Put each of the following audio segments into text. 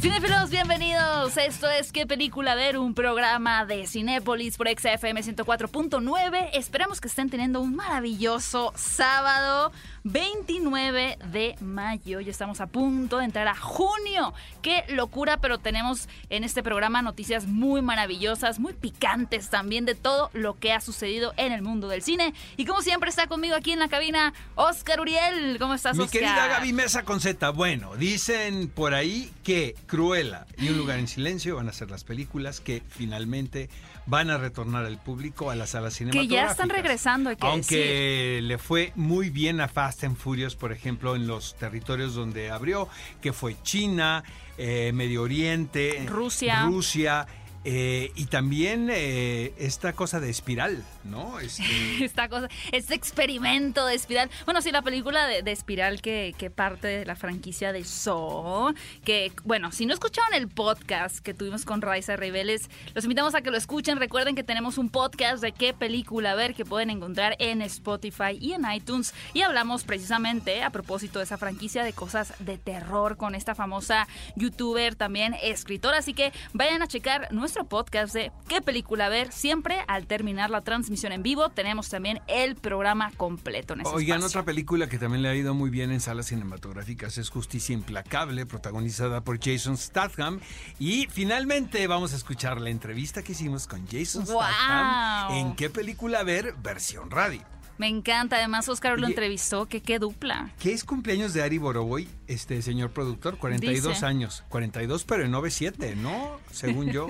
Cinefilos, bienvenidos. Esto es ¿Qué película ver? Un programa de Cinépolis por XFM 104.9. Esperamos que estén teniendo un maravilloso sábado. 29 de mayo. Ya estamos a punto de entrar a junio. Qué locura, pero tenemos en este programa noticias muy maravillosas, muy picantes también de todo lo que ha sucedido en el mundo del cine. Y como siempre está conmigo aquí en la cabina Oscar Uriel. ¿Cómo estás, Mi Oscar? querida Gaby Mesa con Z. Bueno, dicen por ahí que Cruella y Un lugar en silencio van a ser las películas que finalmente van a retornar al público a las salas Que cinematográficas. ya están regresando, hay que Aunque le fue muy bien a Fast and Furious, por ejemplo, en los territorios donde abrió, que fue China, eh, Medio Oriente, Rusia. Rusia eh, y también eh, esta cosa de espiral, ¿no? Este, esta cosa, este experimento de Espiral. Bueno, sí, la película de, Espiral que, parte de la franquicia de Saw, que, bueno, si no escucharon el podcast que tuvimos con Raiza Ribeles, los invitamos a que lo escuchen. Recuerden que tenemos un podcast de qué película ver que pueden encontrar en Spotify y en iTunes. Y hablamos precisamente, a propósito de esa franquicia, de cosas de terror con esta famosa youtuber, también escritora. Así que vayan a checar nuestro podcast de qué película ver. Siempre al terminar la transmisión en vivo tenemos también el programa completo en ese Oigan, espacio. otra película que también le ha ido muy bien en salas cinematográficas es Justicia Implacable, protagonizada por Jason Statham. Y finalmente vamos a escuchar la entrevista que hicimos con Jason Statham ¡Guau! en qué película ver versión radio. Me encanta, además Oscar lo entrevistó, que qué dupla. ¿Qué es cumpleaños de Ari Boroboy, este señor productor? 42 Dice. años. 42, pero en 97, ¿no? Según yo.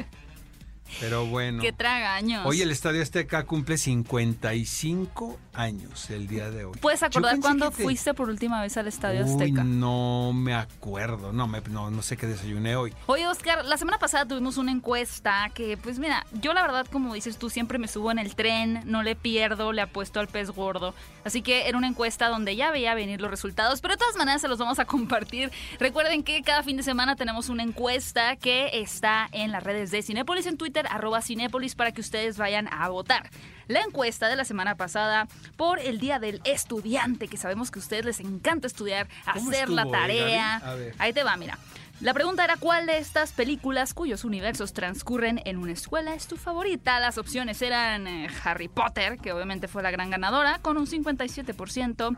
Pero bueno. Qué tragaños. Hoy el Estadio Azteca cumple 55 años el día de hoy. ¿Puedes acordar cuándo que te- fuiste por última vez al Estadio Uy, Azteca? no me acuerdo. No, me- no, no sé qué desayuné hoy. Oye, Oscar, la semana pasada tuvimos una encuesta que, pues mira, yo la verdad, como dices tú, siempre me subo en el tren, no le pierdo, le apuesto al pez gordo. Así que era una encuesta donde ya veía venir los resultados, pero de todas maneras se los vamos a compartir. Recuerden que cada fin de semana tenemos una encuesta que está en las redes de Cinépolis en Twitter, arroba Cinépolis, para que ustedes vayan a votar. La encuesta de la semana pasada por el Día del Estudiante, que sabemos que a ustedes les encanta estudiar, ¿Cómo hacer la tarea. Gaby? A ver. Ahí te va, mira. La pregunta era cuál de estas películas cuyos universos transcurren en una escuela es tu favorita. Las opciones eran eh, Harry Potter, que obviamente fue la gran ganadora, con un 57%,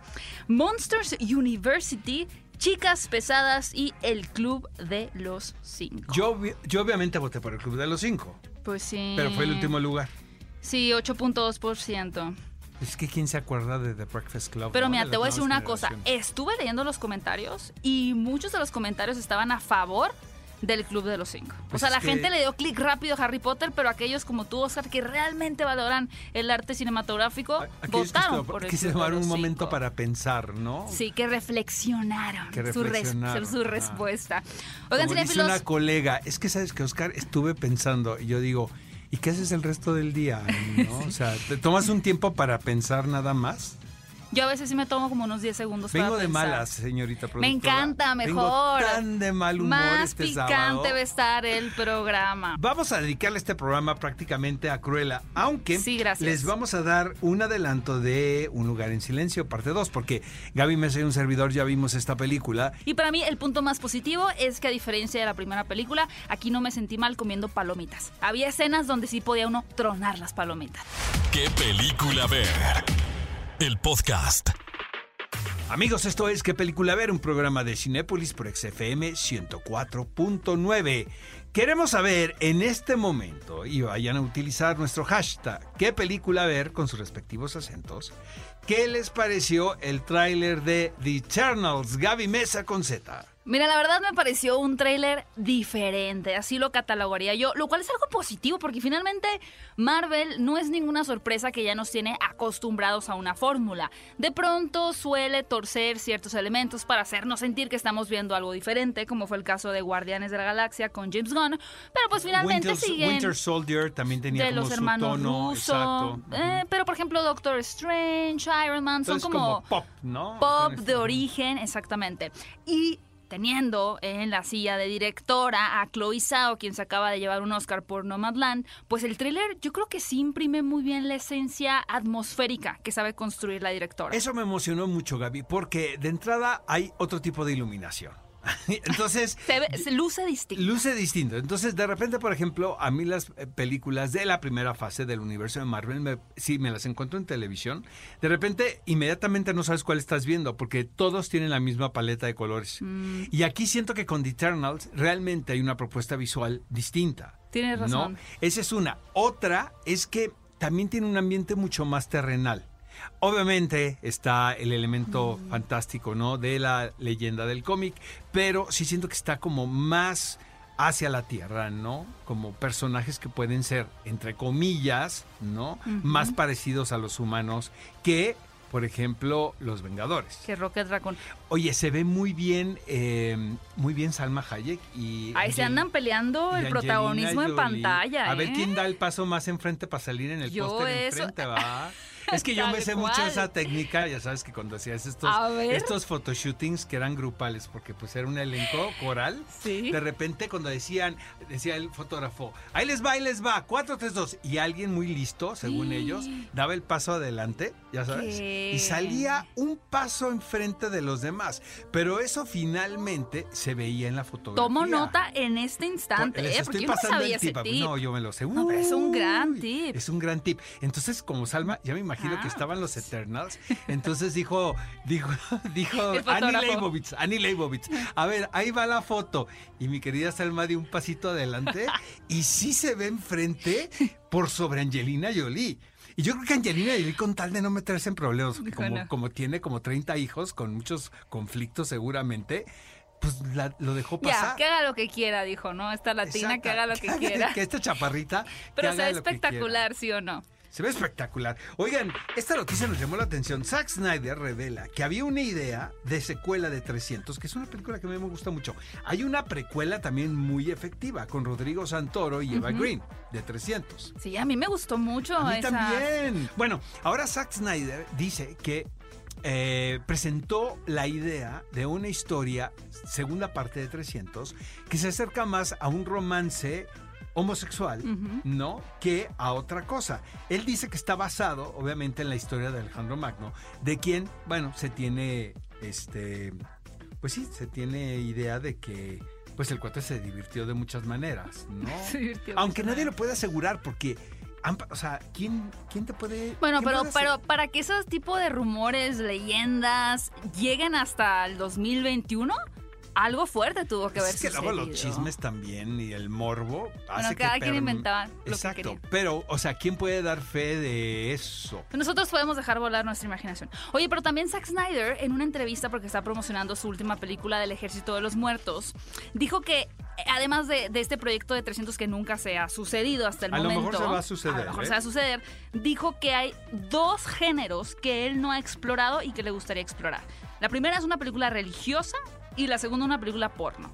Monsters University, Chicas Pesadas y El Club de los Cinco. Yo, yo obviamente voté por el Club de los Cinco, Pues sí. pero fue el último lugar. Sí, 8.2%. Es que quién se acuerda de The Breakfast Club. Pero ¿no? mira, De te voy a decir una cosa. Estuve leyendo los comentarios y muchos de los comentarios estaban a favor del Club de los Cinco. o Pues sea, la que- gente le dio clic rápido a Harry Potter, pero aquellos como tú, Oscar, que realmente valoran el arte cinematográfico, A- que votaron se- por el que se tomaron un momento para pensar, ¿no? Sí, que reflexionaron, Que su res- reflexionaron, su, ajá. respuesta. Oigan, Como dice una colega, es que sabes que Oscar estuve pensando y yo digo, ¿y qué haces el resto del día? ¿no? O sea, ¿te tomas un tiempo para pensar nada más? Yo a veces sí me tomo como unos 10 segundos Vengo para de pensar. malas, señorita productora. Me encanta, Vengo mejor. tan de mal humor Más este picante sábado. va a estar el programa. Vamos a dedicarle este programa prácticamente a Cruella, aunque Sí, gracias. les vamos a dar un adelanto de Un lugar en silencio, parte 2, porque Gaby Mesa y un servidor ya vimos esta película. Y para mí el punto más positivo es que a diferencia de la primera película, aquí no me sentí mal comiendo palomitas. Había escenas donde sí podía uno tronar las palomitas. ¿Qué película ver? El podcast. Amigos, esto es ¿Qué película ver? Un programa de Cinépolis por XFM 104.9. Queremos saber en este momento, y vayan a utilizar nuestro hashtag ¿Qué película ver? con sus respectivos acentos. ¿Qué les pareció el tráiler de The Eternals? Gaby Mesa con Z. Mira, la verdad me pareció un tráiler diferente, así lo catalogaría yo, lo cual es algo positivo porque finalmente Marvel no es ninguna sorpresa que ya nos tiene acostumbrados a una fórmula. De pronto suele torcer ciertos elementos para hacernos sentir que estamos viendo algo diferente, como fue el caso de Guardianes de la Galaxia con James Gunn, pero pues finalmente Winter, siguen Winter Soldier también tenía de como los su hermanos tono. Russo, exacto. eh, pero por ejemplo Doctor Strange, Iron Man, son Entonces, como pop, ¿no? pop de este- origen, exactamente. Y teniendo en la silla de directora a Chloe Zhao, quien se acaba de llevar un Oscar por Nomadland, pues el tráiler yo creo que sí imprime muy bien la esencia atmosférica que sabe construir la directora. Eso me emocionó mucho, Gaby, porque de entrada hay otro tipo de iluminación. Entonces. se, ve, se, luce distinto. Luce distinto. Entonces, de repente, por ejemplo, a mí las eh, películas de la primera fase del universo de Marvel, me, si me las encuentro en televisión, de repente, inmediatamente no sabes cuál estás viendo, porque todos tienen la misma paleta de colores. Mm. Y aquí siento que con The Eternals realmente hay una propuesta visual distinta. Tienes razón. ¿no? Esa es una. Otra es que también tiene un ambiente mucho más terrenal. Obviamente está el elemento mm. fantástico, ¿no? De la leyenda del cómic, pero sí siento que está como más hacia la Tierra, ¿no? Como personajes que pueden ser, entre comillas, ¿no? Uh -huh. Más parecidos a los humanos que, por ejemplo, los Vengadores. Que Rocket Raccoon. Oye, se ve muy bien, eh, muy bien Salma Hayek y... Ahí se andan peleando el protagonismo en pantalla, ¿eh? A ver quién da el paso más enfrente para salir en el póster enfrente, ¿va? Es que yo me sé mucho esa técnica, ya sabes que cuando hacías estos, estos photoshootings que eran grupales, porque pues era un elenco coral, ¿Sí? de repente cuando decían, decía el fotógrafo, ahí les va, ahí les va, 4, 3, 2, y alguien muy listo, según Sí. ellos, daba el paso adelante, ya sabes, ¿Qué? y salía un paso enfrente de los demás, pero eso finalmente se veía en la fotografía. Tomo nota en este instante, ¿eh? Porque yo no sabía tip. ese tip. No, yo me lo sé. No, pero es un gran tip. Es un gran tip. Entonces, como Salma, ya me imagino que Ah. estaban los Eternals. Entonces dijo, dijo, dijo Annie. Leibovitz, Annie Leibovitz. A ver, ahí va la foto. Y mi querida Salma dio un pasito adelante y sí se ve enfrente por sobre Angelina Jolie. Y yo creo que Angelina Jolie, con tal de no meterse en problemas, como, como tiene como 30 hijos, con muchos conflictos seguramente, pues la- lo dejó Ya, pasar. que haga lo que quiera, dijo, ¿no? Esta latina Exacto. que haga lo que quiera. Que esta chaparrita. que Pero se haga lo que espectacular, ¿sí o no? Se ve espectacular. Oigan, esta noticia nos llamó la atención. Zack Snyder revela que había una idea de secuela de 300, que es una película que a mí me gusta mucho. Hay una precuela también muy efectiva con Rodrigo Santoro y Eva. Green de 300. Sí, a mí me gustó mucho A mí esa. también. Bueno, ahora Zack Snyder dice que eh, presentó la idea de una historia, segunda parte de 300, que se acerca más a un romance homosexual. ¿no? Que a otra cosa. Él dice que está basado, obviamente, en la historia de Alejandro Magno, de quien, bueno, se tiene, este, pues sí, se tiene idea de que, pues el cuate se divirtió de muchas maneras, ¿no? Se divirtió Aunque nadie lo puede asegurar porque, o sea, ¿quién, quién te puede... Bueno, pero, puede pero para que esos tipos de rumores, leyendas, lleguen hasta el 2021, algo fuerte tuvo que haber es que luego los chismes también y el morbo hace Bueno, que cada quien inventaba lo Exacto, pero, o sea, ¿quién puede dar fe de eso? Nosotros podemos dejar volar nuestra imaginación. Oye, pero también Zack Snyder, en una entrevista, porque está promocionando su última película del Ejército de los Muertos, dijo que, además de, de este proyecto de 300 que nunca se ha sucedido hasta el A lo momento. mejor se va a suceder, A lo mejor ¿eh? se va a suceder. Dijo que hay dos géneros que él no ha explorado y que le gustaría explorar. La primera es una película religiosa y la segunda una película porno.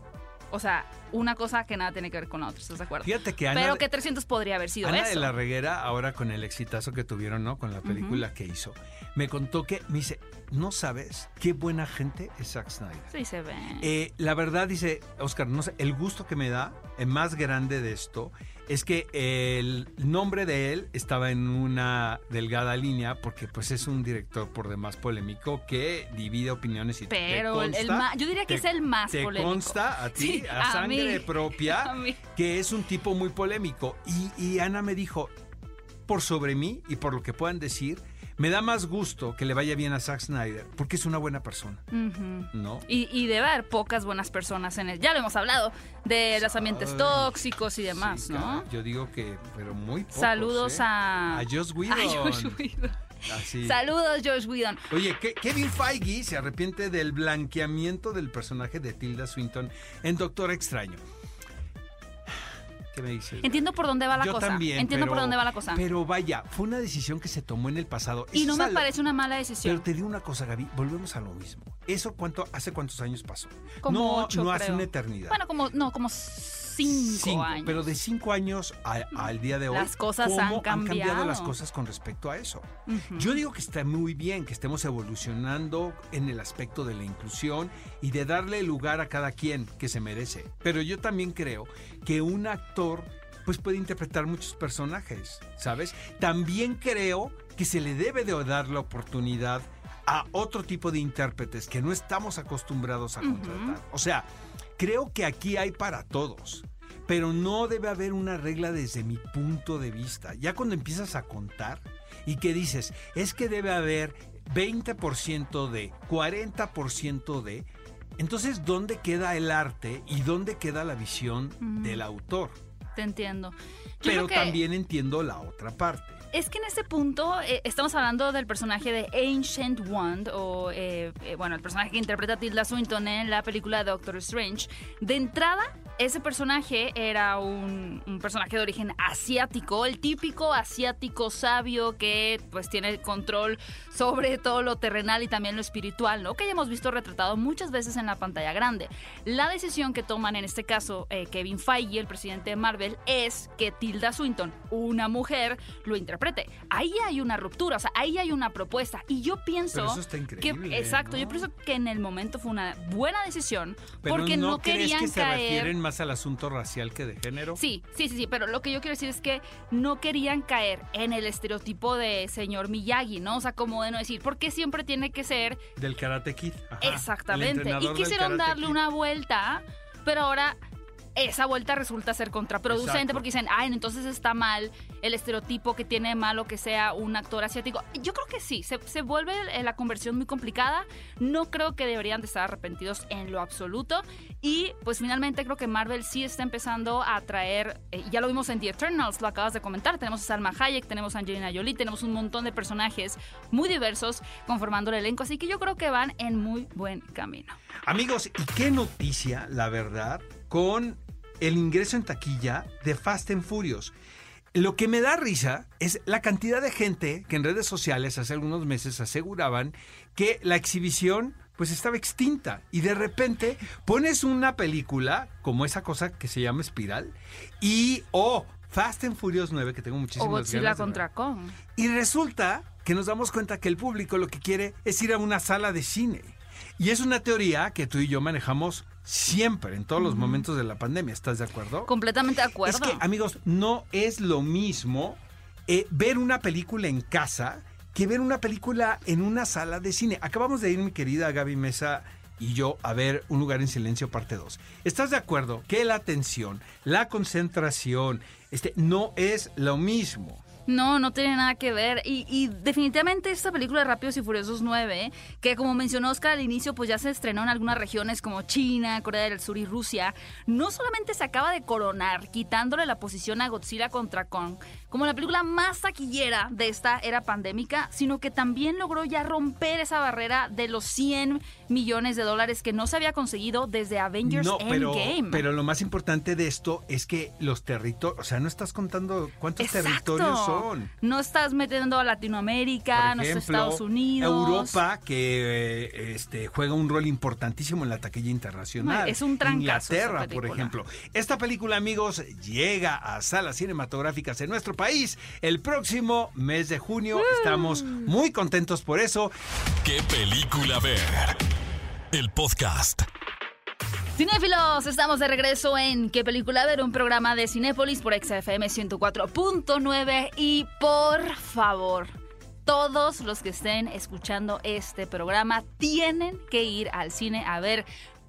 O sea, una cosa que nada tiene que ver con la otra, ¿estás de acuerdo? Fíjate que Ana, Pero de- que 300 podría haber sido Ana eso. de la Reguera, ahora con el exitazo que tuvieron, ¿no? Con la película que hizo, me contó que, me dice, no sabes qué buena gente es Zack Snyder. Sí, se ve. Eh, la verdad, dice Oscar, no sé, el gusto que me da, el más grande de esto, es que el nombre de él estaba en una delgada línea, porque pues es un director por demás polémico que divide opiniones y te Pero el, el consta- ma- yo diría que te- es el más te polémico. consta a ti, Sí, a, a sangre mí. propia, A que es un tipo muy polémico. Y, y Ana me dijo, por sobre mí y por lo que puedan decir, me da más gusto que le vaya bien a Zack Snyder, porque es una buena persona. ¿no? Y, y debe haber pocas buenas personas en él. Ya lo hemos hablado de los ambientes Ay, tóxicos y demás, Sí, ¿no? Yo digo que, pero muy pocos, Saludos ¿eh? a... A Joss Whedon. a Josh Whedon. Así. Saludos, Josh Whedon. Oye, Ke- Kevin Feige se arrepiente del blanqueamiento del personaje de Tilda Swinton en Doctor Extraño. ¿Qué me dices? Entiendo por dónde va la Yo cosa. también. Entiendo pero- por dónde va la cosa. Pero vaya, fue una decisión que se tomó en el pasado. y Eso no me parece una mala Pero decisión. te digo una cosa, Gaby, volvemos a lo mismo. ¿Eso cuánto, hace cuántos años pasó? Como no, ocho, no hace una eternidad. Bueno, como, no, como cinco, años. Pero de cinco años al día de hoy, las cosas ¿cómo han cambiado? las cosas con respecto a eso? Yo digo que está muy bien que estemos evolucionando en el aspecto de la inclusión y de darle lugar a cada quien que se merece. Pero yo también creo que un actor pues puede interpretar muchos personajes, ¿sabes? También creo que se le debe de dar la oportunidad a otro tipo de intérpretes que no estamos acostumbrados a contratar. O sea, creo que aquí hay para todos, pero no debe haber una regla desde mi punto de vista. Ya cuando empiezas a contar y que dices, es que debe haber 20% de, 40% de, entonces, ¿dónde queda el arte y dónde queda la visión del autor? Te entiendo. Pero también entiendo la otra parte es que en este punto eh, estamos hablando del personaje de Ancient Wand, o eh, eh, bueno, el personaje que interpreta Tilda Swinton en la película Doctor Strange. De entrada, ese personaje era un, personaje de origen asiático, el típico asiático sabio que pues tiene control sobre todo lo terrenal y también lo espiritual, ¿no? Que ya hemos visto retratado muchas veces en la pantalla grande. La decisión que toman en este caso Kevin Feige, el presidente de Marvel, es que Tilda Swinton, una mujer, lo interpreta Ahí hay una ruptura, o sea, ahí hay una propuesta. Y yo pienso que, exacto, yo pienso que en el momento fue una buena decisión porque no, querían que caer. Más al asunto racial que de género? Sí, sí, sí, sí, pero lo que yo quiero decir es que no querían caer en el estereotipo de señor Miyagi, ¿no? O sea, como de no decir, ¿por qué siempre tiene que ser del Karate Kid? Exactamente. Y quisieron darle una vuelta, pero ahora esa vuelta resulta ser contraproducente porque dicen, ay, entonces está mal el estereotipo que tiene malo que sea un actor asiático. Yo creo que sí, se, vuelve la conversión muy complicada. No creo que deberían de estar arrepentidos en lo absoluto. Y pues finalmente creo que Marvel sí está empezando a traer, eh, ya lo vimos en The Eternals, lo acabas de comentar, tenemos a Salma Hayek, tenemos a Angelina Jolie, tenemos un montón de personajes muy diversos conformando el elenco, así que yo creo que van en muy buen camino. Amigos, ¿y qué noticia, la verdad, con el ingreso en taquilla de Fast and Furious. Lo que me da risa es la cantidad de gente que en redes sociales hace algunos meses aseguraban que la exhibición pues estaba extinta y de repente pones una película como esa cosa que se llama Espiral y oh, Fast and Furious 9 que tengo muchísimas o Godzilla contra Kong. Y resulta que nos damos cuenta que el público lo que quiere es ir a una sala de cine. Y es una teoría que tú y yo manejamos siempre, en todos los momentos de la pandemia. ¿Estás de acuerdo? Completamente de acuerdo. Es que, amigos, no es lo mismo eh, ver una película en casa que ver una película en una sala de cine. Acabamos de ir, mi querida Gaby Mesa y yo, a ver Un lugar en silencio, parte 2. ¿Estás de acuerdo que la atención, la concentración, este, no es lo mismo? No, no tiene nada que ver. Y, definitivamente esta película de Rápidos y Furiosos 9, que como mencionó Oscar al inicio, pues ya se estrenó en algunas regiones como China, Corea del Sur y Rusia, no solamente se acaba de coronar, quitándole la posición a Godzilla contra Kong, como la película más taquillera de esta era pandémica, sino que también logró ya romper esa barrera de los 100 millones de dólares que no se había conseguido desde Avengers no, pero, Endgame. Pero lo más importante de esto es que los territorios, o sea, no estás contando cuántos territorios son no estás metiendo a Latinoamérica, no Estados Unidos. Europa, que eh, este, juega un rol importantísimo en la taquilla internacional. es un trancazo Inglaterra, por ejemplo. Esta película, amigos, llega a salas cinematográficas en nuestro país el próximo mes de junio. Estamos muy contentos por eso. ¿Qué película ver? El podcast. Cinéfilos, estamos de regreso en ¿Qué película ver? Un programa de Cinépolis por XFM 104.9 y por favor, todos los que estén escuchando este programa tienen que ir al cine a ver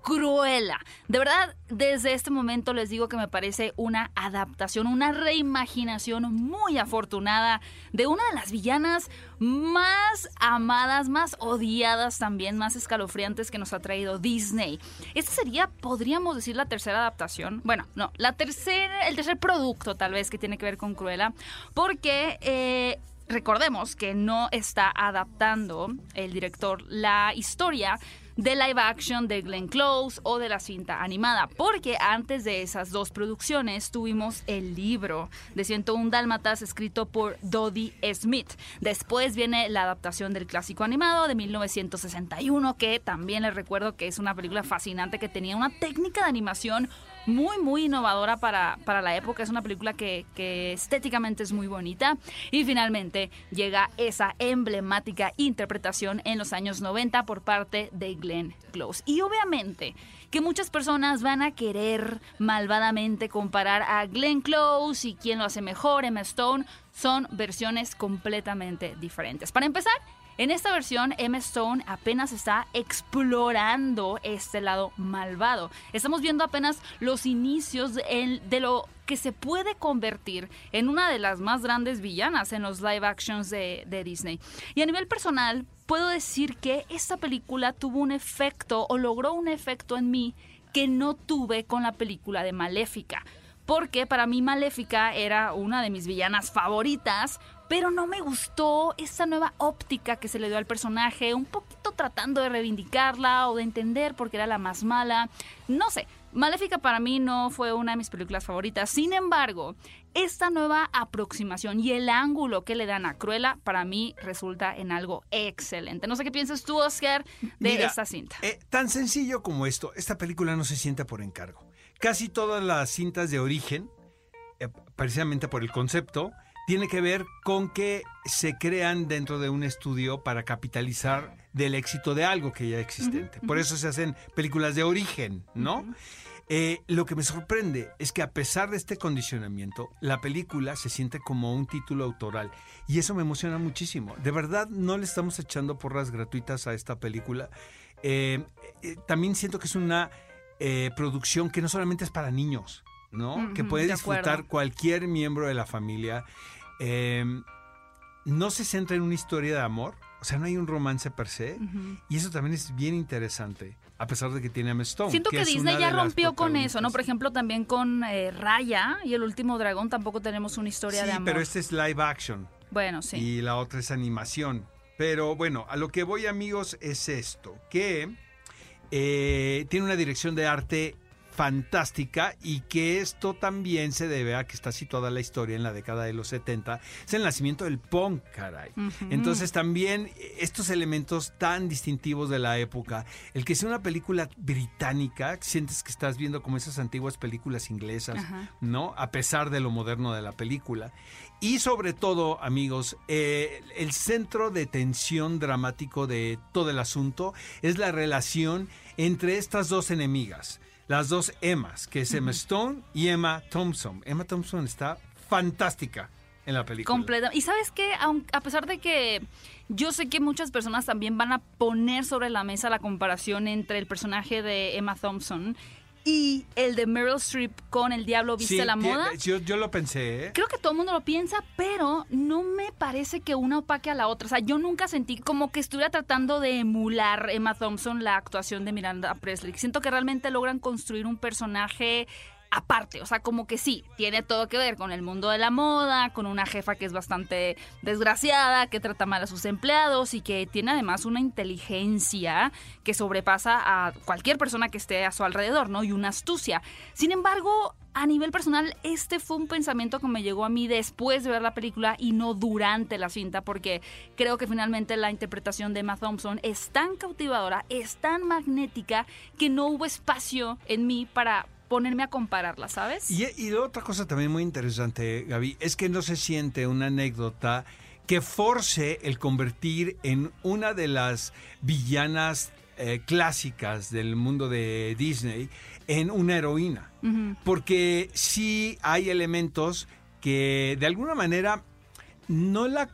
Cruella. De verdad, desde este momento les digo que me parece una adaptación, una reimaginación muy afortunada de una de las villanas más amadas, más odiadas también, más escalofriantes que nos ha traído Disney. Esta sería, podríamos decir, la tercera adaptación. Bueno, no, la tercera, el tercer producto tal vez que tiene que ver con Cruella, porque... Eh, recordemos que no está adaptando el director la historia de live action de Glenn Close o de la cinta animada, porque antes de esas dos producciones tuvimos el libro de 101 Dálmatas escrito por Dodie Smith. Después viene la adaptación del clásico animado de 1961, que también les recuerdo que es una película fascinante que tenía una técnica de animación muy, muy innovadora para, para la época. Es una película que, que, estéticamente es muy bonita. Y finalmente llega esa emblemática interpretación en los años 90 por parte de Glenn Close. Y obviamente que muchas personas van a querer malvadamente comparar a Glenn Close y quién lo hace mejor, Emma Stone, son versiones completamente diferentes. Para empezar, en esta versión, Emma Stone apenas está explorando este lado malvado. Estamos viendo apenas los inicios de, lo que se puede convertir en una de las más grandes villanas en los live actions de, de, Disney. Y a nivel personal, puedo decir que esta película tuvo un efecto o logró un efecto en mí que no tuve con la película de Maléfica. Porque para mí Maléfica era una de mis villanas favoritas, pero no me gustó esa nueva óptica que se le dio al personaje, un poquito tratando de reivindicarla o de entender por qué era la más mala. No sé, Maléfica para mí no fue una de mis películas favoritas. Sin embargo, esta nueva aproximación y el ángulo que le dan a Cruella para mí resulta en algo excelente. No sé qué piensas tú, Oscar, de Mira, esta cinta. Eh, tan sencillo como esto, esta película no se sienta por encargo. Casi todas las cintas de origen, eh, precisamente por el concepto, tiene que ver con que se crean dentro de un estudio para capitalizar del éxito de algo que ya existente. Uh -huh. Por eso se hacen películas de origen, ¿no? Uh -huh. eh, lo que me sorprende es que a pesar de este condicionamiento, la película se siente como un título autoral y eso me emociona muchísimo. De verdad, no le estamos echando porras gratuitas a esta película. Eh, eh, también siento que es una producción que no solamente es para niños, ¿no? Uh -huh, que puede disfrutar cualquier miembro de la familia. Eh, no se centra en una historia de amor, o sea, no hay un romance per se, uh -huh. y eso también es bien interesante, a pesar de que tiene a Emma Stone. Siento que, que Disney ya rompió con eso, ¿no? Por ejemplo, también con eh, Raya y El Último Dragón tampoco tenemos una historia sí, de amor. pero este es live action. Bueno, sí. Y la otra es animación. Pero bueno, a lo que voy, amigos, es esto, que eh, tiene una dirección de arte fantástica y que esto también se debe a que está situada la historia en la década de los 70. Es el nacimiento del punk, caray. Uh -huh. Entonces también estos elementos tan distintivos de la época, el que sea una película británica, sientes que estás viendo como esas antiguas películas inglesas, uh -huh. ¿no? A pesar de lo moderno de la película. Y sobre todo, amigos, eh, el centro de tensión dramático de todo el asunto es la relación entre estas dos enemigas las dos Emmas, que es Emma Stone y Emma Thompson. Emma Thompson está fantástica en la película. Completa. Y sabes que a pesar de que yo sé que muchas personas también van a poner sobre la mesa la comparación entre el personaje de Emma Thompson y el de Meryl Streep con El Diablo Viste sí, la Moda. Yo, yo, lo pensé. ¿eh? Creo que todo el mundo lo piensa, pero no me parece que una opaque a la otra. O sea, yo nunca sentí como que estuviera tratando de emular Emma Thompson la actuación de Miranda Presley. Siento que realmente logran construir un personaje aparte, o sea, como que sí, tiene todo que ver con el mundo de la moda, con una jefa que es bastante desgraciada, que trata mal a sus empleados y que tiene además una inteligencia que sobrepasa a cualquier persona que esté a su alrededor, ¿no? Y una astucia. Sin embargo, a nivel personal, este fue un pensamiento que me llegó a mí después de ver la película y no durante la cinta, porque creo que finalmente la interpretación de Emma Thompson es tan cautivadora, es tan magnética, que no hubo espacio en mí para ponerme a compararla, ¿sabes? Y, y otra cosa también muy interesante, Gaby, es que no se siente una anécdota que force el convertir en una de las villanas eh, clásicas del mundo de Disney en una heroína. Uh -huh. Porque sí hay elementos que de alguna manera no la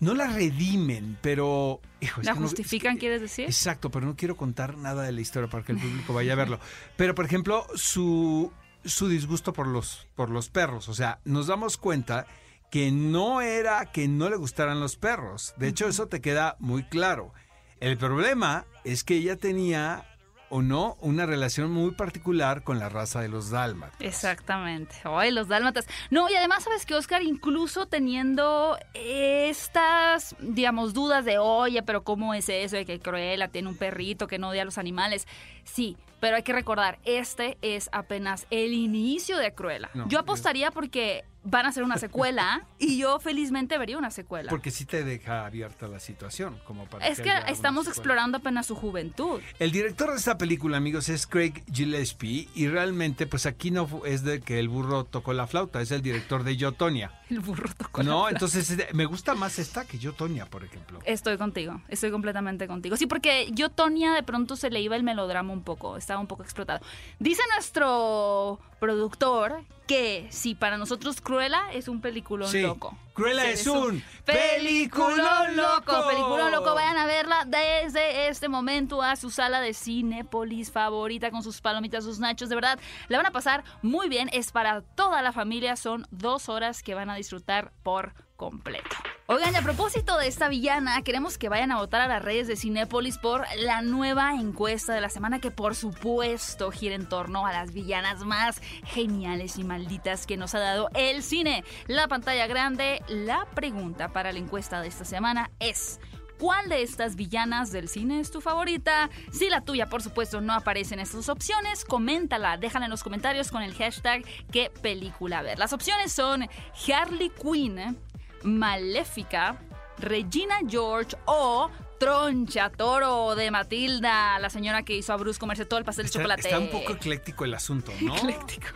no la redimen, pero... Hijo, ¿La justifican, no, quieres decir? Exacto, pero no quiero contar nada de la historia para que el público vaya a verlo. Pero, por ejemplo, su, su disgusto por los, por los perros. O sea, nos damos cuenta que no era que no le gustaran los perros. De hecho, eso te queda muy claro. El problema es que ella tenía o no una relación muy particular con la raza de los dálmatas. Exactamente. Ay, los dálmatas. No, y además, ¿sabes que Oscar? Incluso teniendo estas, digamos, dudas de, oye, pero ¿cómo es eso de que Cruella tiene un perrito que no odia a los animales? Sí, pero hay que recordar, este es apenas el inicio de Cruella. No, Yo apostaría porque van a hacer una secuela y yo felizmente vería una secuela. Porque sí te deja abierta la situación, como para es que estamos explorando apenas su juventud. El director de esta película, amigos, es Craig Gillespie y realmente, pues aquí no es de que el burro tocó la flauta, es el director de Yo, Tonya. El burro tocó la No, flauta. entonces eh, me gusta más esta que Yo, Tonya, por ejemplo. Estoy contigo, estoy completamente contigo. Sí, porque yo, Tonia, de pronto se le iba el melodrama un poco, estaba un poco explotado. Dice nuestro productor que si para nosotros Cruella es un peliculón Sí, loco. Cruella Sí, es un peliculón peliculón loco. Peliculón loco, vayan a verla desde este momento a su sala de Cinépolis favorita con sus palomitas, sus nachos. De verdad, la van a pasar muy bien. Es para toda la familia. Son dos horas que van a disfrutar por completo. Oigan, a propósito de esta villana, queremos que vayan a votar a las redes de Cinépolis por la nueva encuesta de la semana que por supuesto gira en torno a las villanas más geniales y malditas que nos ha dado el cine. La pantalla grande, la pregunta para la encuesta de esta semana es... ¿Cuál de estas villanas del cine es tu favorita? Si la tuya, por supuesto, no aparece en estas opciones, coméntala, déjala en los comentarios con el hashtag qué película ver. Las opciones son Harley Quinn, Maléfica, Regina George o Troncha Toro de Matilda, la señora que hizo a Bruce comerse todo el pastel de chocolate. está un poco ecléctico el asunto, ¿no? Ecléctico.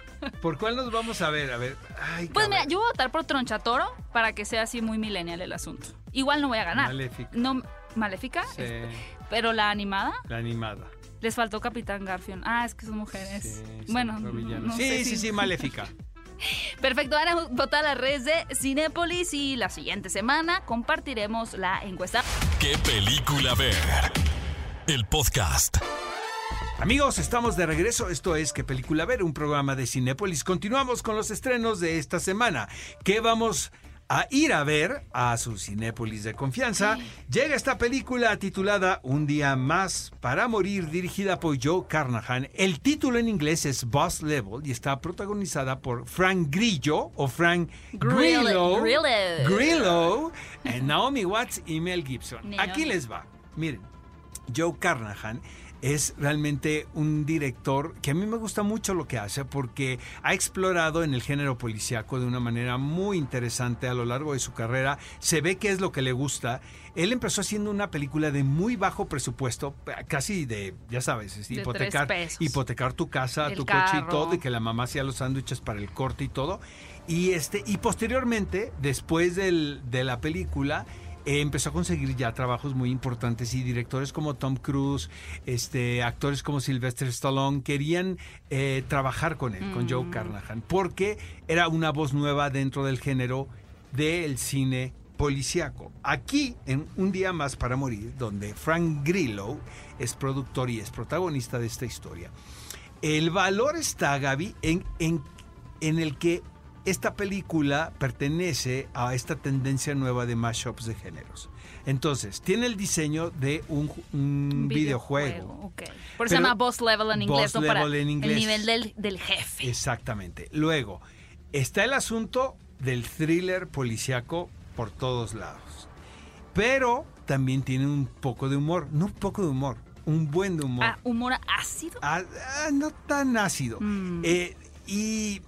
¿Por cuál nos vamos a ver? A ver. Ay, Pues mira, yo voy a votar por Troncha Toro para que sea así muy millennial el asunto. Igual no voy a ganar. Maléfica. No, Maléfica, Sí, pero la animada la animada. les faltó Capitán Garfield. Ah, es que son mujeres. Sí, bueno, no sí, sé sí, si- sí, maléfica. Perfecto, van a votar a las redes de Cinépolis y la siguiente semana compartiremos la encuesta. ¿Qué película ver? El podcast. Amigos, estamos de regreso. Esto es ¿Qué película ver? Un programa de Cinépolis. Continuamos con los estrenos de esta semana. ¿Qué vamos a ir a ver a su Cinépolis de confianza? Llega esta película titulada Un día más para morir, dirigida por Joe Carnahan. El título en inglés es Boss Level y está protagonizada por Frank Grillo o Frank Grillo. Grillo. Grillo. Grillo, Naomi Watts y Mel Gibson. Aquí les va. Miren, Joe Carnahan es realmente un director que a mí me gusta mucho lo que hace porque ha explorado en el género policíaco de una manera muy interesante a lo largo de su carrera. Se ve que es lo que le gusta. Él empezó haciendo una película de muy bajo presupuesto, casi de, ya sabes, hipotecar, hipotecar tu casa, El tu coche y todo, y que la mamá hacía los sándwiches para el corte y todo. Y este, y posteriormente, después del- de la película, eh, empezó a conseguir ya trabajos muy importantes y directores como Tom Cruise, este, actores como Sylvester Stallone querían eh, trabajar con él, con Joe Carnahan, porque era una voz nueva dentro del género del cine policíaco. Aquí, en Un Día Más para Morir, donde Frank Grillo es productor y es protagonista de esta historia, el valor está, Gaby, en, en, en el que esta película pertenece a esta tendencia nueva de mashups de géneros. Entonces, tiene el diseño de un, ju- un videojuego. Por eso se llama Boss Level en inglés, Boss Level en inglés. el nivel del, del jefe. Exactamente. Luego, está el asunto del thriller policíaco por todos lados. Pero también tiene un poco de humor. No un poco de humor, un buen de humor. Ah, humor ácido. Ah, ah, no tan ácido. Mm. Eh, y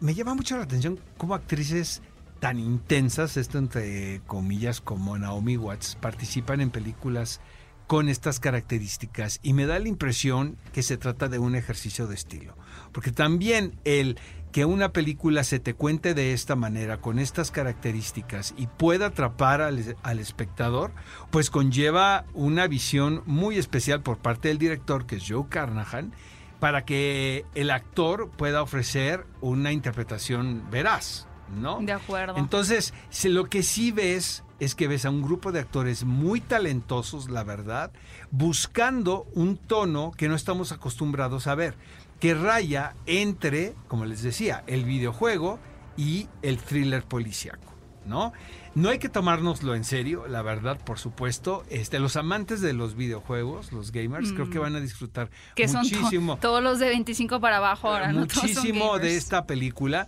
me llama mucho la atención cómo actrices tan intensas, esto entre comillas como Naomi Watts, participan en películas con estas características y me da la impresión que se trata de un ejercicio de estilo. Porque también el que una película se te cuente de esta manera, con estas características y pueda atrapar al espectador, pues conlleva una visión muy especial por parte del director, que es Joe Carnahan, para que el actor pueda ofrecer una interpretación veraz, ¿no? De acuerdo. Entonces, lo que sí ves es que ves a un grupo de actores muy talentosos, la verdad, buscando un tono que no estamos acostumbrados a ver, que raya entre, como les decía, el videojuego y el thriller policíaco, ¿no? No hay que tomárnoslo en serio, la verdad, por supuesto. Este, los amantes de los videojuegos, los gamers, creo que van a disfrutar Mm. Que son to- muchísimo. todos los de 25 para abajo ahora, ¿no? Todos son muchísimo de esta película.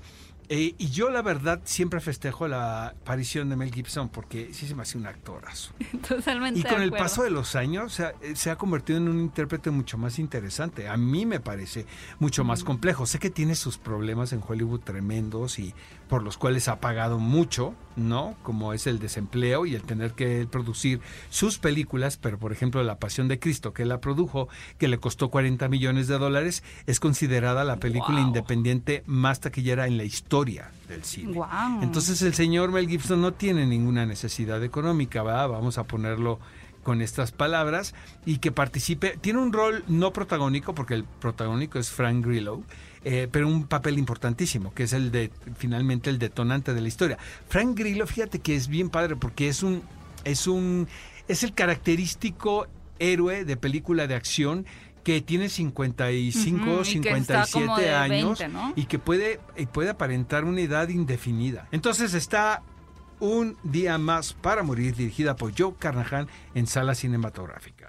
Eh, y yo la verdad siempre festejo la aparición de Mel Gibson porque sí se me hace un actorazo. Totalmente Y con de el paso de los años se ha, eh, se ha convertido en un intérprete mucho más interesante. A mí me parece mucho más complejo. Sé que tiene sus problemas en Hollywood tremendos y por los cuales ha pagado mucho, ¿no? Como es el desempleo y el tener que producir sus películas, pero por ejemplo La Pasión de Cristo, que él la produjo, que le costó 40 millones de dólares, es considerada la película Wow. independiente más taquillera en la historia del cine. Entonces el señor Mel Gibson no tiene ninguna necesidad económica, ¿verdad? Vamos a ponerlo con estas palabras y que participe. Tiene un rol no protagónico, porque el protagónico es Frank Grillo, eh, pero un papel importantísimo, que es el de finalmente el detonante de la historia. Frank Grillo, fíjate que es bien padre porque es un es un es el característico héroe de película de acción que tiene 55, Ujú, y que está 57 como de años 20, ¿no? y que puede, y puede aparentar una edad indefinida. Entonces está Un día más para morir, dirigida por Joe Carnahan en sala cinematográfica.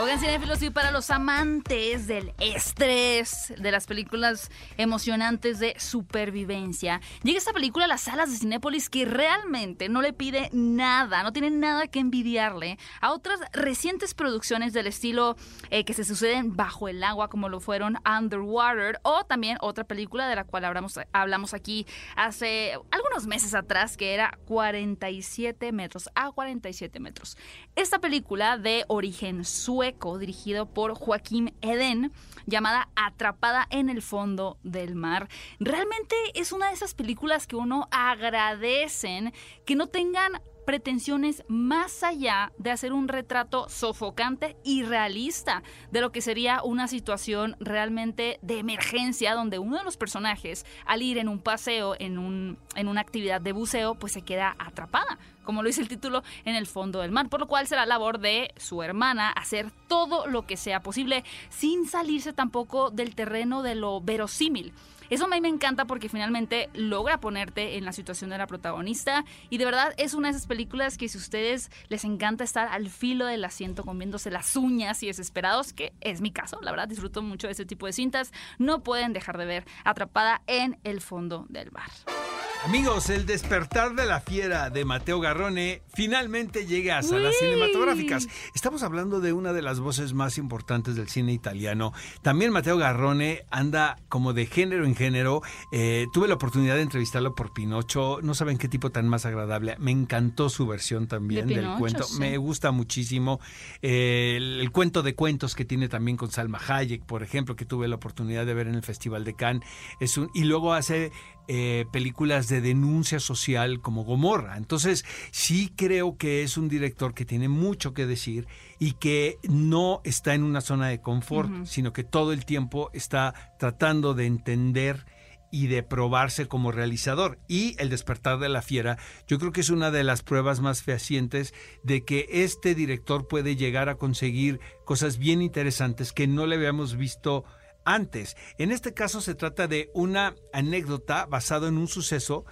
Oigan, cinéfilos, y para los amantes del estrés, de las películas emocionantes de supervivencia, llega esta película a las salas de Cinépolis que realmente no le pide nada, no tiene nada que envidiarle a otras recientes producciones del estilo eh, que se suceden bajo el agua, como lo fueron Underwater, o también otra película de la cual hablamos, hablamos aquí hace algunos meses atrás, que era 47 metros, a 47 metros. Esta película de origen sueco, dirigido por Joaquín Eden, llamada Atrapada en el fondo del mar, realmente es una de esas películas que uno agradecen que no tengan pretensiones más allá de hacer un retrato sofocante y realista de lo que sería una situación realmente de emergencia donde uno de los personajes al ir en un paseo, en, un, en una actividad de buceo, pues se queda atrapada, como lo dice el título, en el fondo del mar, por lo cual será labor de su hermana hacer todo lo que sea posible sin salirse tampoco del terreno de lo verosímil. Eso a mí me encanta porque finalmente logra ponerte en la situación de la protagonista y de verdad es una de esas películas que si a ustedes les encanta estar al filo del asiento comiéndose las uñas y desesperados, que es mi caso, la verdad disfruto mucho de ese tipo de cintas, no pueden dejar de ver Atrapada en el fondo del mar. Amigos, el despertar de la fiera de Mateo Garrone finalmente llega a salas Uy. cinematográficas. Estamos hablando de una de las voces más importantes del cine italiano. También Mateo Garrone anda como de género en género. Eh, tuve la oportunidad de entrevistarlo por Pinocho. No saben qué tipo tan más agradable. Me encantó su versión también De del cuento. sí. Me gusta muchísimo. Eh, el, el cuento de cuentos que tiene también con Salma Hayek, por ejemplo, que tuve la oportunidad de ver en el Festival de Cannes. Es un, y luego hace eh, películas de denuncia social como Gomorra. Entonces, sí creo que es un director que tiene mucho que decir y que no está en una zona de confort, sino que todo el tiempo está tratando de entender y de probarse como realizador. Y El despertar de la fiera, yo creo que es una de las pruebas más fehacientes de que este director puede llegar a conseguir cosas bien interesantes que no le habíamos visto antes. En este caso se trata de una anécdota basada en un suceso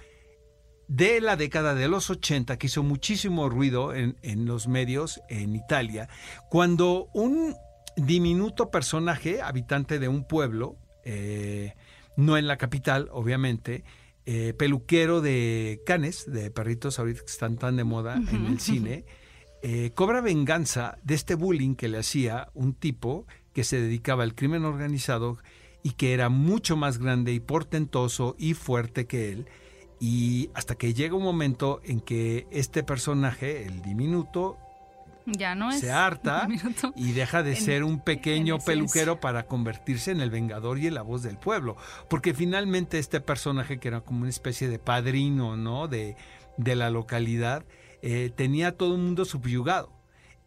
de la década de los 80 que hizo muchísimo ruido en, en los medios en Italia, cuando un diminuto personaje, habitante de un pueblo, eh, no en la capital, obviamente, eh, peluquero de canes, de perritos ahorita que están tan de moda en el cine, eh, cobra venganza de este bullying que le hacía un tipo que se dedicaba al crimen organizado y que era mucho más grande y portentoso y fuerte que él. Y hasta que llega un momento en que este personaje, el diminuto, Ya no es... se harta y deja de En- ser un pequeño peluquero para convertirse en el vengador y en la voz del pueblo. Porque finalmente este personaje, que era como una especie de padrino, ¿no? De, de la localidad, eh, tenía a todo el mundo subyugado.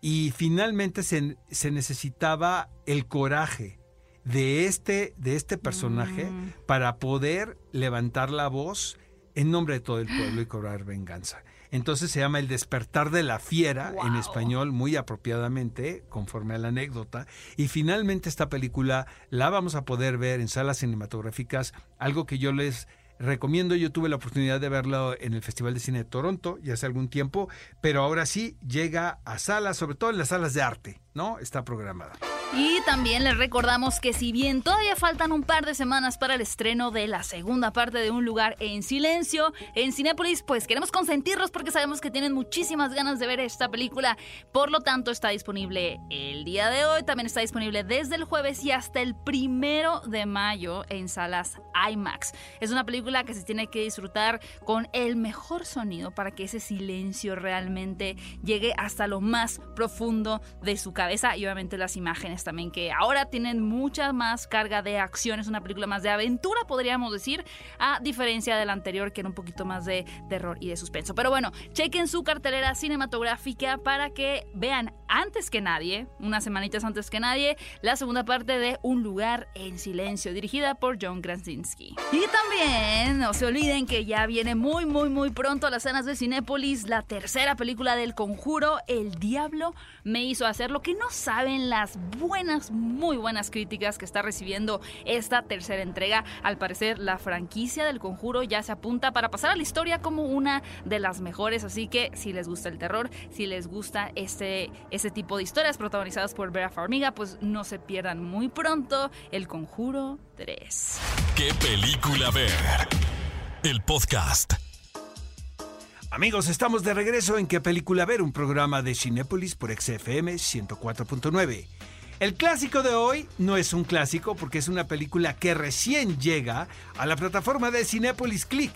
Y finalmente se, se necesitaba el coraje de este, de este personaje Mm. para poder levantar la voz en nombre de todo el pueblo y cobrar venganza. Entonces se llama El despertar de la fiera en español muy apropiadamente, conforme a la anécdota. Y finalmente esta película la vamos a poder ver en salas cinematográficas, algo que yo les recomiendo, yo tuve la oportunidad de verlo en el Festival de Cine de Toronto ya hace algún tiempo, pero ahora sí llega a salas, sobre todo en las salas de arte, ¿no? Está programada. Y también les recordamos que si bien todavía faltan un par de semanas para el estreno de la segunda parte de Un lugar en silencio en Cinépolis, pues queremos consentirlos porque sabemos que tienen muchísimas ganas de ver esta película. Por lo tanto, está disponible el día de hoy, también está disponible desde el jueves y hasta el primero de mayo en salas IMAX. Es una película que se tiene que disfrutar con el mejor sonido para que ese silencio realmente llegue hasta lo más profundo de su cabeza y obviamente las imágenes también que ahora tienen mucha más carga de acción, es una película más de aventura, podríamos decir, a diferencia de la anterior que era un poquito más de terror y de suspenso. Pero bueno, chequen su cartelera cinematográfica para que vean antes que nadie, unas semanitas antes que nadie, la segunda parte de Un lugar en silencio, dirigida por John Krasinski. Y también no se olviden que ya viene muy, muy, muy pronto a las salas de Cinépolis la tercera película del conjuro, El Diablo me hizo hacer lo que no saben las buenas, muy buenas críticas que está recibiendo esta tercera entrega. Al parecer, la franquicia del conjuro ya se apunta para pasar a la historia como una de las mejores. Así que si les gusta el terror, si les gusta este, ese tipo de historias protagonizadas por Vera Farmiga, pues no se pierdan muy pronto El Conjuro 3. ¿Qué película ver? El podcast. Amigos, estamos de regreso en ¿Qué película ver? Un programa de Cinépolis por XFM 104.9. El clásico de hoy no es un clásico porque es una película que recién llega a la plataforma de Cinépolis Click.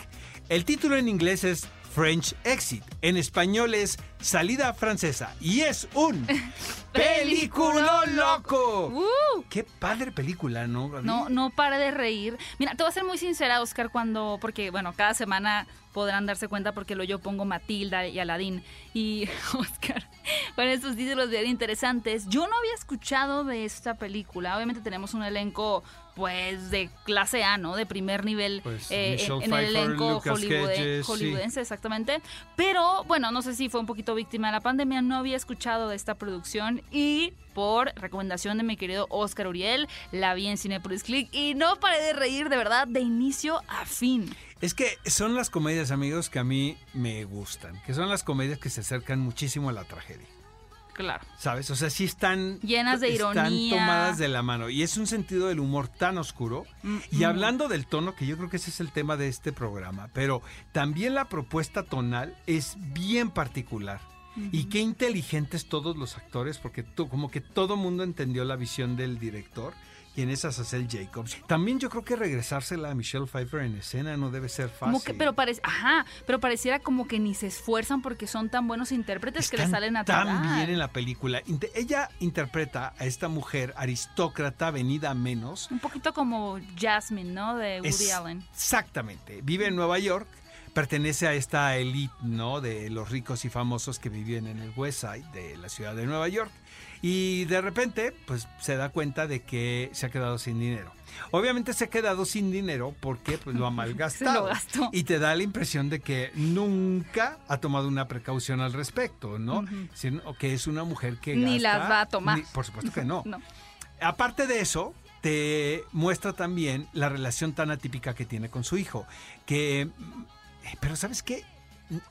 El título en inglés es French Exit. En español es Salida Francesa. Y es un peliculón loco. ¡Uh! Qué padre película, ¿no? Gaby? No, no para de reír. Mira, te voy a ser muy sincera, Oscar, cuando, porque bueno, cada semana podrán darse cuenta porque lo yo pongo Matilda y Aladín. Y Oscar, con estos títulos bien interesantes. Yo no había escuchado de esta película. Obviamente tenemos un elenco, pues, de clase A, ¿no? De primer nivel Pues, eh, en, el elenco sí. hollywoodense, exactamente. Pero, bueno, no sé si fue un poquito víctima de la pandemia. No había escuchado de esta producción y por recomendación de mi querido Oscar Uriel, la vi en Cinepolis Click y no paré de reír de verdad de inicio a fin. Es que son las comedias, amigos, que a mí me gustan. Que son las comedias que se acercan muchísimo a la tragedia. Claro. ¿Sabes? O sea, sí están... Llenas de Están ironía. tomadas de la mano. Y es un sentido del humor tan oscuro. Mm, Y mm. hablando del tono, que yo creo que ese es el tema de este programa, pero también la propuesta tonal es bien particular. Y qué inteligentes todos los actores, porque to- como que todo mundo entendió la visión del director. Y en esas es el Jacobs. También yo creo que regresársela a Michelle Pfeiffer en escena no debe ser fácil. Como que, pero parece, ajá, pero pareciera como que ni se esfuerzan porque son tan buenos intérpretes que le salen natural. tan bien en la película. Ella interpreta a esta mujer aristócrata venida a menos. Un poquito como Jasmine, ¿no? De Woody Es- Allen. Exactamente. Vive en Nueva York. Pertenece a esta elite, ¿no? De los ricos y famosos que viven en el West Side de la ciudad de Nueva York. Y de repente, pues se da cuenta de que se ha quedado sin dinero. Obviamente se ha quedado sin dinero porque pues, lo ha malgastado. Lo. Y te da la impresión de que nunca ha tomado una precaución al respecto, ¿no? Ujú. Sino que es una mujer que Ni gasta- las va a tomar. ni- por supuesto que no. No. Aparte de eso, te muestra también la relación tan atípica que tiene con su hijo. Que, mm, pero ¿sabes qué?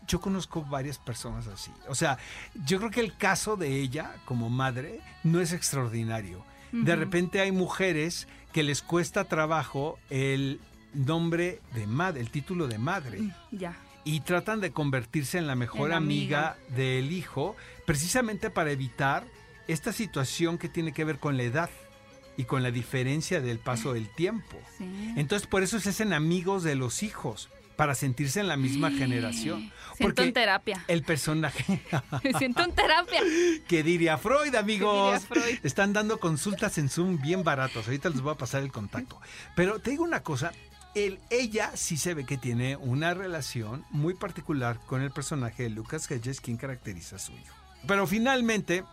Yo conozco varias personas así. O sea, yo creo que el caso de ella como madre no es extraordinario. De repente hay mujeres que les cuesta trabajo el nombre de madre, el título de madre Mm, Ya. y tratan de convertirse en la mejor En amiga, amiga. del hijo, precisamente para evitar esta situación que tiene que ver con la edad y con la diferencia del paso del tiempo. Sí. Entonces por eso se hacen amigos de los hijos, para sentirse en la misma generación. Siento en terapia. el personaje Me siento en terapia. que diría Freud, amigos. ¿Qué diría Freud? Están dando consultas en Zoom bien baratos. Ahorita les voy a pasar el contacto. Pero te digo una cosa. El, ella sí se ve que tiene una relación muy particular con el personaje de Lucas Hedges, quien caracteriza a su hijo. Pero finalmente,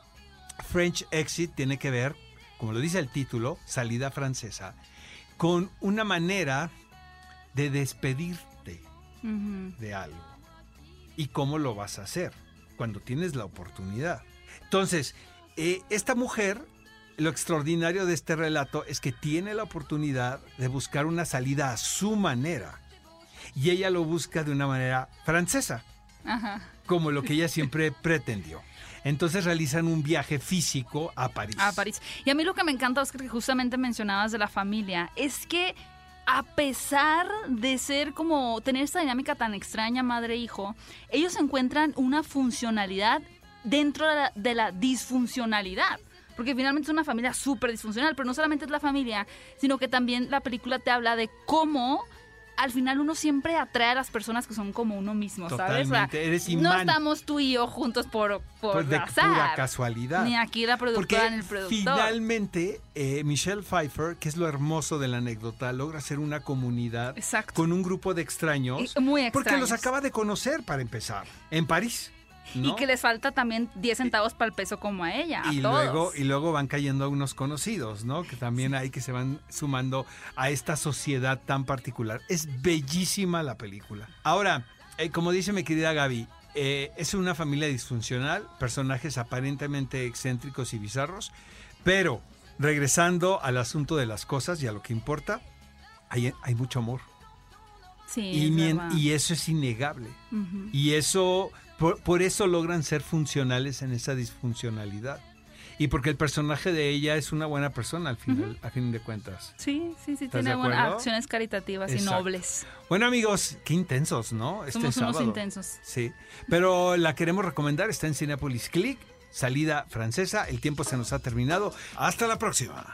French Exit tiene que ver, como lo dice el título, salida francesa, con una manera de despedirte De algo. ¿Y cómo lo vas a hacer? Cuando tienes la oportunidad. Entonces, eh, esta mujer, lo extraordinario de este relato es que tiene la oportunidad de buscar una salida a su manera. y ella lo busca de una manera francesa, Ajá. como lo que ella siempre pretendió. Entonces realizan un viaje físico a París. A París. Y a mí lo que me encanta, Oscar, que justamente mencionabas de la familia, es que a pesar de ser como tener esta dinámica tan extraña madre-hijo, ellos encuentran una funcionalidad dentro de la, disfuncionalidad. Porque finalmente es una familia súper disfuncional, pero no solamente es la familia, sino que también la película te habla de cómo al final uno siempre atrae a las personas que son como uno mismo, ¿sabes? O sea, no estamos tú y yo juntos por, por Pues de azar. pura casualidad. Ni aquí la Porque productora ni el productor. finalmente eh, Michelle Pfeiffer, que es lo hermoso de la anécdota, logra ser una comunidad Exacto. con un grupo de extraños. Y muy Porque los extraños. acaba de conocer para empezar, en París. ¿No? Y que les falta también 10 centavos para el peso como a ella, a y todos. luego y luego van cayendo unos conocidos, ¿no? Que también hay que se van sumando a esta sociedad tan particular. Es bellísima la película. Ahora, eh, como dice mi querida Gaby, eh, es una familia disfuncional, personajes aparentemente excéntricos y bizarros, pero regresando al asunto de las cosas y a lo que importa, hay, hay mucho amor. Sí, Y, es eso es innegable. Y eso, por, por eso logran ser funcionales en esa disfuncionalidad. Y porque el personaje de ella es una buena persona al final, a fin de cuentas. Sí, sí, sí, ¿Estás tiene buenas acciones caritativas y nobles. Bueno amigos, qué intensos, ¿no? Este Somos unos sábado. intensos. Sí, pero la queremos recomendar, está en Cinepolis Click, salida francesa, el tiempo se nos ha terminado. Hasta la próxima.